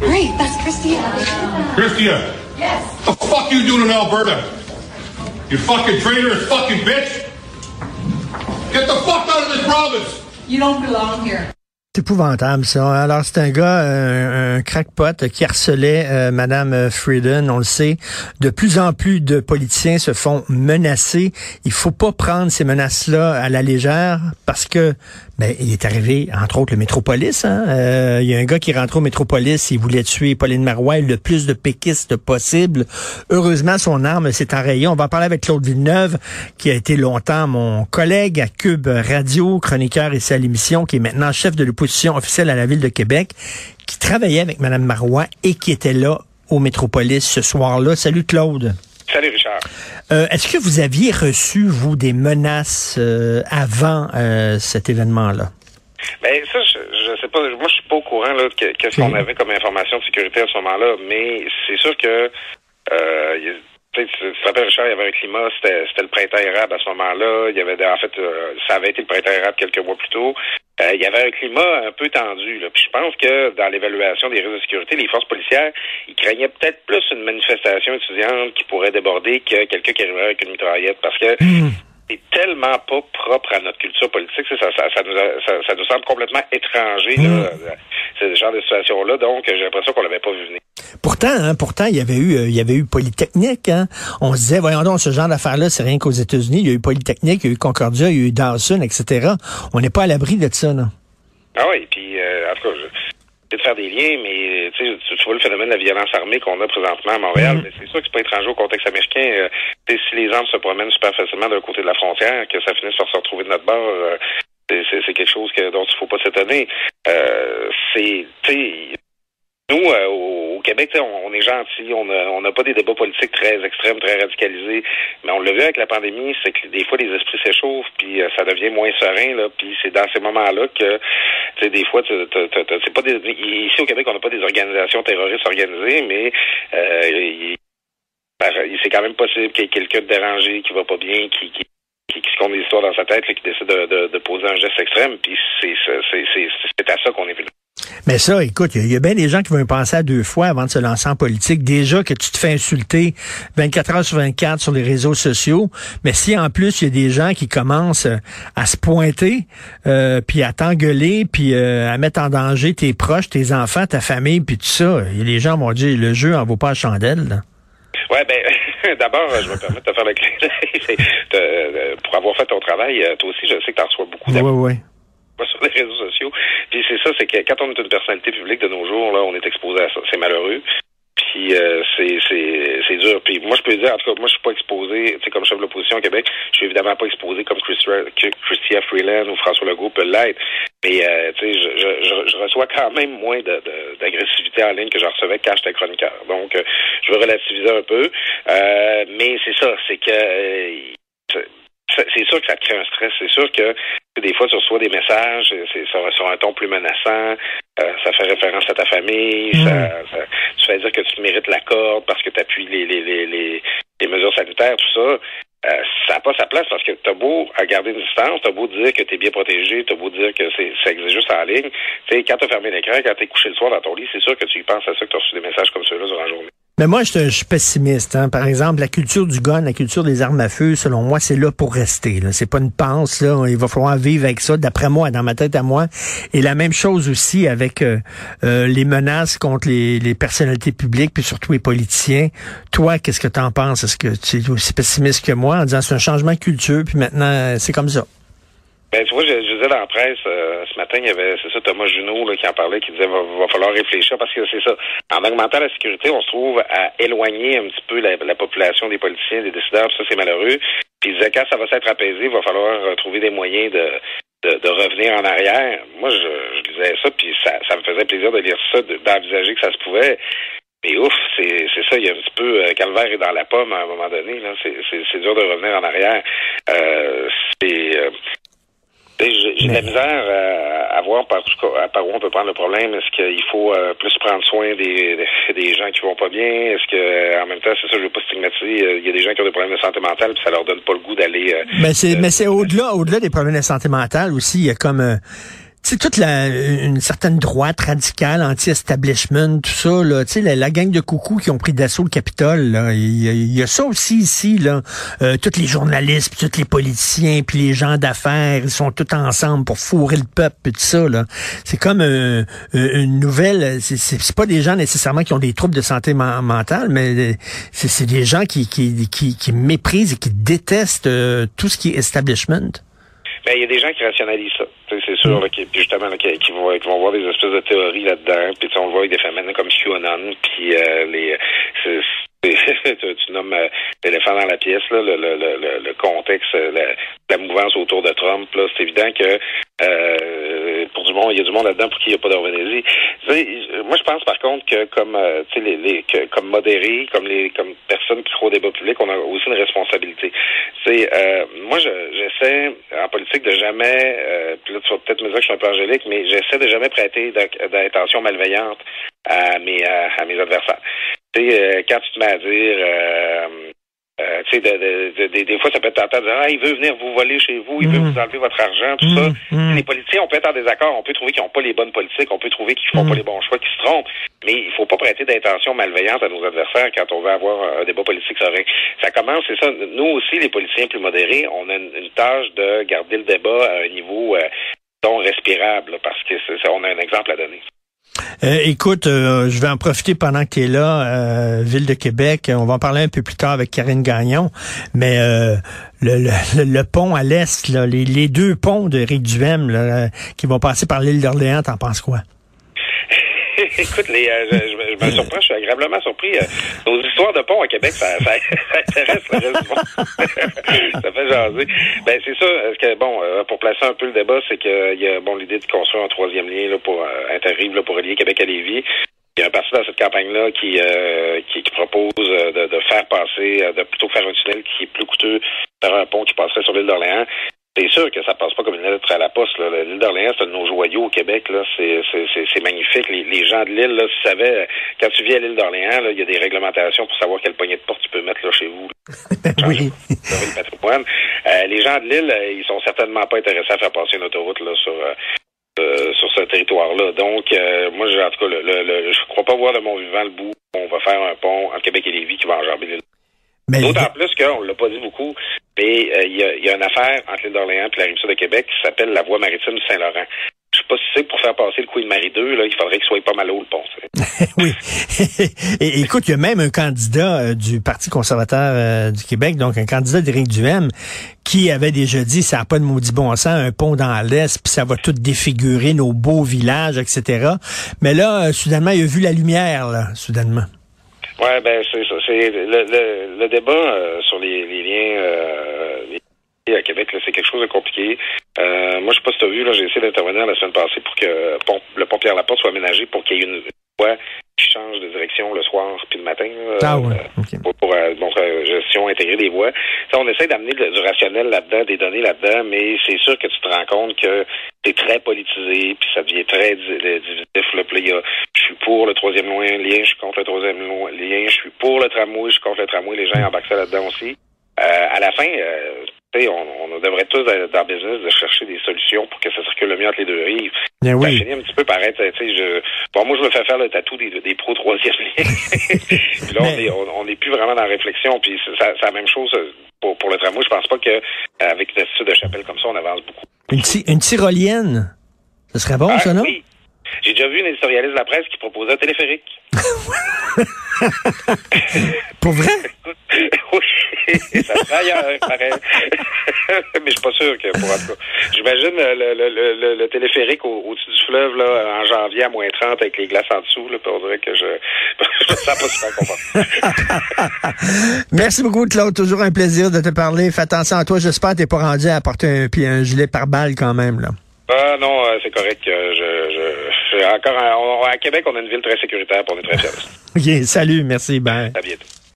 Great, that's Christia. Christia, Yes. the fuck you doing in Alberta? You fucking traitorous fucking bitch! Get the fuck out of this province! You don't belong here. C'est épouvantable, ça. Alors, c'est un gars, un, un crackpot qui harcelait euh, Madame Frieden, on le sait. De plus en plus de politiciens se font menacer. Il faut pas prendre ces menaces-là à la légère parce que ben, il est arrivé, entre autres, le Métropolis. Hein? Euh, il y a un gars qui est rentré au Métropolis, il voulait tuer Pauline Marois, le plus de péquistes possible. Heureusement, son arme s'est enrayée. On va parler avec Claude Villeneuve, qui a été longtemps mon collègue à Cube Radio, chroniqueur ici à l'émission, qui est maintenant chef de l'opposition officielle à la Ville de Québec, qui travaillait avec Mme Marois et qui était là au Métropolis ce soir-là. Salut Claude. Euh, Est-ce que vous aviez reçu, vous, des menaces euh, avant euh, cet événement-là? Ben ça, je, je sais pas. Moi, je suis pas au courant là, qu'est-ce qu'on avait comme information de sécurité à ce moment-là, mais c'est sûr que euh, il y a- tu te rappelles, Richard, il y avait un climat, c'était le printemps érable à ce moment-là. Il y avait en fait, euh, ça avait été le printemps érable quelques mois plus tôt. Euh, il y avait un climat un peu tendu. Là. Puis je pense que dans l'évaluation des risques de sécurité, les forces policières, ils craignaient peut-être plus une manifestation étudiante qui pourrait déborder que quelqu'un qui arriverait avec une mitraillette. Parce que c'est tellement pas propre à notre culture politique. Ça, ça, ça, nous, a- ça, ça nous semble complètement étranger, là, ce genre de situation-là. Donc, j'ai l'impression qu'on l'avait pas vu venir. Pourtant, hein, pourtant, il y avait eu, euh, il y avait eu Polytechnique. Hein. On se disait, voyons donc, ce genre d'affaires-là, c'est rien qu'aux États-Unis. Il y a eu Polytechnique, il y a eu Concordia, il y a eu Dawson, etc. On n'est pas à l'abri de ça, là. Ah oui, puis euh, en tout cas, je vais de faire des liens, mais tu sais, tu vois le phénomène de la violence armée qu'on a présentement à Montréal, mais c'est sûr que c'est pas étranger au contexte américain. Euh, si les armes se promènent super facilement d'un côté de la frontière, que ça finisse par se retrouver de notre bord, euh, c'est- quelque chose que, dont il faut pas s'étonner. Euh, c'est, tu sais, nous, euh, au, Québec, on, on est gentil, on n'a on n'a pas des débats politiques très extrêmes, très radicalisés, mais on l'a vu avec la pandémie, c'est que des fois les esprits s'échauffent, puis euh, ça devient moins serein, là, puis c'est dans ces moments-là que, tu sais, des fois, c'est pas des, ici au Québec, on n'a pas des organisations terroristes organisées, mais euh, ben, c'est quand même possible qu'il y ait quelqu'un de dérangé qui va pas bien, qui, qui qui, se compte des histoires dans sa tête, là, qui décide de, de, de poser un geste extrême, puis c'est à ça qu'on est venu. Mais ça, écoute, il y, a- il y a bien des gens qui vont y penser à deux fois avant de se lancer en politique. Déjà que tu te fais insulter 24 heures sur 24 sur les réseaux sociaux, mais si en plus il y a des gens qui commencent euh, à se pointer, euh, puis à t'engueuler, puis euh, à mettre en danger tes proches, tes enfants, ta famille, puis tout ça, et les gens vont dire le jeu en vaut pas la chandelle. là. Ouais, ben, d'abord, je me permets de te faire le. C'est, euh, Pour avoir fait ton travail, euh, toi aussi, je sais que tu en reçois beaucoup Ouais, d'amis sur les réseaux sociaux. Puis c'est ça, c'est que quand on est une personnalité publique de nos jours, là, on est exposé à ça. C'est malheureux. Puis euh, c'est, c'est, c'est dur. Puis moi, je peux dire, en tout cas, moi, je suis pas exposé, tu sais, comme chef de l'opposition au Québec, je suis évidemment pas exposé comme Christia, Freeland ou François Legault peut l'être. Mais, euh, tu sais, je, je, je, reçois quand même moins d'agressivité en ligne que je recevais quand j'étais chroniqueur. Donc, euh, je veux relativiser un peu. Euh, mais c'est ça, c'est que... euh, c'est sûr que ça te crée un stress. C'est sûr que des fois, tu reçois des messages, c'est sur, sur un ton plus menaçant, euh, ça fait référence à ta famille, Mm. ça, ça- tu fais dire que tu mérites la corde parce que tu appuies les, les, les, les, les mesures sanitaires, tout ça. Euh, ça n'a pas sa place parce que t'as beau à garder une distance, t'as beau dire que t'es bien protégé, t'as beau dire que c'est ça existe juste en ligne. Tu sais, quand t'as fermé l'écran, quand t'es couché le soir dans ton lit, c'est sûr que tu y penses à ça, que t'as reçu des messages comme ceux-là durant la journée. Mais moi, je, suis pessimiste. Hein. Par exemple, la culture du gun, la culture des armes à feu, selon moi, c'est là pour rester. Là. C'est pas une panse. Là. Il va falloir vivre avec ça, d'après moi, dans ma tête à moi. Et la même chose aussi avec euh, euh, les menaces contre les, les personnalités publiques, puis surtout les politiciens. Toi, qu'est-ce que tu en penses? Est-ce que tu es aussi pessimiste que moi en disant c'est un changement de culture, puis maintenant, euh, c'est comme ça? Ben, tu vois, je, je disais dans la presse, euh, ce matin, il y avait, c'est ça, Thomas Junot là, qui en parlait, qui disait va, va falloir réfléchir parce que c'est ça. En augmentant la sécurité, on se trouve à éloigner un petit peu la, la population des politiciens, des décideurs, puis ça, c'est malheureux. Puis il disait quand ça va s'être apaisé, il va falloir euh, trouver des moyens de, de, de revenir en arrière. Moi, je, je disais ça, puis ça, ça me faisait plaisir de lire ça, de- d'envisager que ça se pouvait. Mais ouf, c'est ça, il y a un petit peu euh, calvaire est dans la pomme à un moment donné. c'est dur de revenir en arrière. Euh, c'est euh, j'ai de la misère euh, à voir par, par où on peut prendre le problème. Est-ce qu'il faut euh, plus prendre soin des, des, gens qui vont pas bien? Est-ce que en même temps, c'est ça, je veux pas stigmatiser, euh, il y a des gens qui ont des problèmes de santé mentale, puis ça leur donne pas le goût d'aller. euh, Mais c'est, euh, mais c'est au-delà, au-delà des problèmes de santé mentale aussi. Il y a comme, sais, toute la, une certaine droite radicale, anti-establishment, tout ça, là, tu sais, la, gang de coucous qui ont pris d'assaut le Capitole, là, il y, a- y a ça aussi ici, là. Euh, tous les journalistes, puis tous les politiciens, puis les gens d'affaires, ils sont tous ensemble pour fourrer le peuple, puis tout ça, là. C'est comme euh, euh, une nouvelle, c'est- c'est c'est pas des gens nécessairement qui ont des troubles de santé men- mentale, mais euh, c'est c'est des gens qui, qui, qui, méprisent et qui détestent tout ce qui est establishment. Ben, il y a des gens qui rationalisent ça. Tu sais, C'est sûr, là, qui, puis justement, là, qui, qui vont, qui vont voir des espèces de théories là-dedans. Puis on le voit avec des phénomènes comme QAnon, puis euh, les... c'est- tu, tu nommes euh, l'éléphant dans la pièce, là, le, le, le, le- contexte, euh, la, la mouvance autour de Trump. Là, c'est évident que euh, monde, il y a du monde là-dedans pour qui il n'y a pas sais, Moi, je pense par contre que comme euh, les, les, comme modérés, comme les comme personnes qui croient au débat public, on a aussi une responsabilité. Sais, euh, moi, je- j'essaie en politique de jamais, euh, puis là tu vas peut-être me dire que je suis un peu angélique, mais j'essaie de jamais prêter d'in- d'intention malveillante à mes à, mes adversaires. Euh, quand tu te mets à dire euh, tu sais, de, de- de- de- des fois, ça peut être tentant de dire, ah, il veut venir vous voler chez vous, il veut Mm. vous enlever votre argent, tout Mm, ça. mm. Les politiciens, on peut être en désaccord, on peut trouver qu'ils n'ont pas les bonnes politiques, on peut trouver qu'ils font Mm. pas les bons choix, qu'ils se trompent, mais il faut pas prêter d'intention malveillante à nos adversaires quand on veut avoir un débat politique serein. Ça commence, c'est ça. Nous aussi, les politiciens plus modérés, on a une, une tâche de garder le débat à un niveau euh, non respirable, parce que c'est ça, on a un exemple à donner. Euh, écoute, euh, je vais en profiter pendant que tu es là, euh, Ville de Québec. On va en parler un peu plus tard avec Karine Gagnon. Mais le, le, le pont à l'est, les, les deux ponts de Rick Duhem là, qui vont passer par l'île d'Orléans, t'en penses quoi? Écoute, les, euh, je, je me- surprends, je suis agréablement surpris. euh, nos histoires de pont à Québec, ça, ça, ça intéresse le reste du monde. ça fait jaser. Ben, c'est ça. Que, bon, euh, pour placer un peu le débat, c'est qu'il y a, bon, l'idée de construire un troisième lien, là, pour, interrive, là, pour relier Québec à Lévis. Il y a un parti dans cette campagne-là qui, euh, qui, qui propose de, de faire passer, de plutôt faire un tunnel qui est plus coûteux faire un pont qui passerait sur l'île d'Orléans. C'est sûr que ça passe pas comme une lettre à la poste. là. L'île d'Orléans, c'est un de nos joyaux au Québec. Là. C'est, c'est, c'est, c'est magnifique. Les, les gens de l'île, là, si savaient, euh, quand tu vis à l'île d'Orléans, il y a des réglementations pour savoir quelle poignée de porte tu peux mettre là, chez vous. oui. Le patrimoine. Euh, les gens de l'île, euh, ils sont certainement pas intéressés à faire passer une autoroute là, sur, euh, euh, sur ce territoire-là. Donc, euh, moi, j'ai- en tout cas, le, le, le- je crois pas voir de mon vivant le bout. On va faire un pont entre Québec et Lévis qui va enjamber l'île. Mais D'autant plus qu'on l'a pas dit beaucoup, mais euh, il y, a, il y a une affaire entre l'île d'Orléans et la rive sud de Québec qui s'appelle la voie maritime Saint-Laurent. Je sais pas si c'est que pour faire passer le Queen Marie 2, là, il faudrait qu'il soit pas mal haut le pont. oui. Et, écoute, il y a même un candidat euh, du Parti conservateur euh, du Québec, donc un candidat d'Éric Duhem, qui avait déjà dit ça n'a pas de maudit bon sens, un pont dans l'Est, puis ça va tout défigurer nos beaux villages, etc. Mais là, euh, soudainement, il a vu la lumière, là, soudainement. Ouais, ben c'est ça. C'est le, le, le débat euh, sur les, les liens euh, les à Québec, là, c'est quelque chose de compliqué. Euh, moi, je sais pas si tu as vu, là, j'ai essayé d'intervenir la semaine passée pour que pont- le pont Pierre-Laporte soit aménagé pour qu'il y ait une voie qui change de direction le soir puis le matin. là, Ah ouais, euh, pour, pour, euh, donc, euh, gestion intégrée des voies. Ça, on essaie d'amener du rationnel là-dedans, des données là-dedans, mais c'est sûr que tu te rends compte que c'est très politisé, puis ça devient très di- euh, divisif. Là, Puis là, il y a, suis pour le troisième lien, je suis contre le troisième loin- lien, je suis pour le tramway, je suis contre le tramway, les gens embarquent ça là-dedans aussi. Euh, à la fin, euh, tu sais, on, on devrait tous être dans le business de chercher des solutions pour que ça circule le mieux entre les deux rives. Bien Ça oui. finit un petit peu par être, tu sais, je, bon, moi, je me fais faire le tatou des, des pros troisième lien. puis là, on Mais- est, on, on est plus vraiment dans la réflexion, puis c'est la même chose euh, pour, pour le tramway. Je pense pas que, euh, avec une attitude de chapelle comme ça, on avance beaucoup. Une, tyrolienne? Ce serait bon, Ah, ça, non? oui. J'ai déjà vu une éditorialiste de la presse qui proposait un téléphérique. Pour vrai? oui, ça se fait ailleurs, pareil. Mais je suis pas sûr que pour en tout cas. J'imagine le, le, le, le, le téléphérique au- au-dessus du fleuve là, en janvier à moins 30 avec les glaces en dessous. Là, puis on dirait que je je me sens pas super confortable. Merci beaucoup, Claude. Toujours un plaisir de te parler. Fais attention à toi. J'espère que t'es pas rendu à porter un, puis un gilet pare-balles quand même, là. Ah non, euh, c'est correct. euh, Je, je, je- encore, à, on- à Québec, on a une ville très sécuritaire, puis on est très fiers. OK, salut, merci, bye. À bientôt.